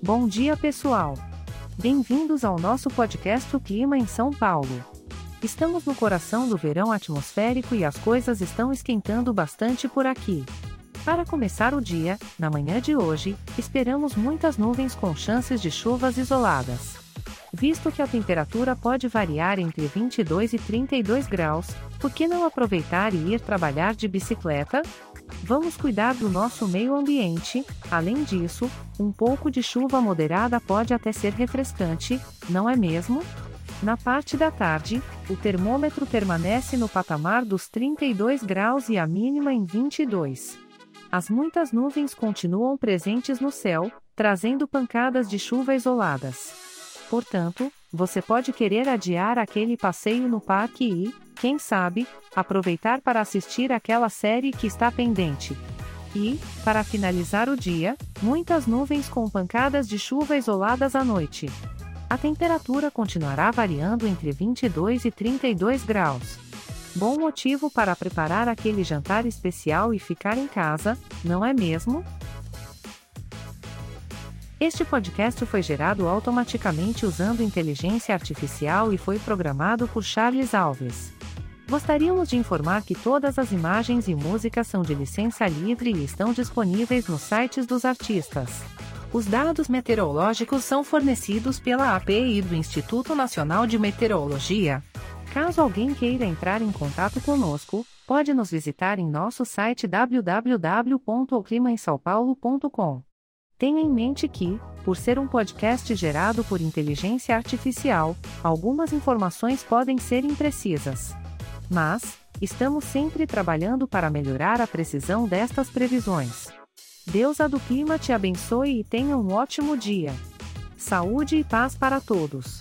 Bom dia, pessoal. Bem-vindos ao nosso podcast O Clima em São Paulo. Estamos no coração do verão atmosférico e as coisas estão esquentando bastante por aqui. Para começar o dia, na manhã de hoje, esperamos muitas nuvens com chances de chuvas isoladas. Visto que a temperatura pode variar entre 22 e 32 graus, por que não aproveitar e ir trabalhar de bicicleta? Vamos cuidar do nosso meio ambiente, além disso, um pouco de chuva moderada pode até ser refrescante, não é mesmo? Na parte da tarde, o termômetro permanece no patamar dos 32 graus e a mínima em 22. As muitas nuvens continuam presentes no céu, trazendo pancadas de chuva isoladas. Portanto, você pode querer adiar aquele passeio no parque e, quem sabe, aproveitar para assistir aquela série que está pendente. E, para finalizar o dia, muitas nuvens com pancadas de chuva isoladas à noite. A temperatura continuará variando entre 22 e 32 graus. Bom motivo para preparar aquele jantar especial e ficar em casa, não é mesmo? Este podcast foi gerado automaticamente usando inteligência artificial e foi programado por Charles Alves. Gostaríamos de informar que todas as imagens e músicas são de licença livre e estão disponíveis nos sites dos artistas. Os dados meteorológicos são fornecidos pela API do Instituto Nacional de Meteorologia. Caso alguém queira entrar em contato conosco, pode nos visitar em nosso site www.oclimaemsaopaulo.com. Tenha em mente que, por ser um podcast gerado por inteligência artificial, algumas informações podem ser imprecisas. Mas, estamos sempre trabalhando para melhorar a precisão destas previsões. Deus a do clima te abençoe e tenha um ótimo dia. Saúde e paz para todos.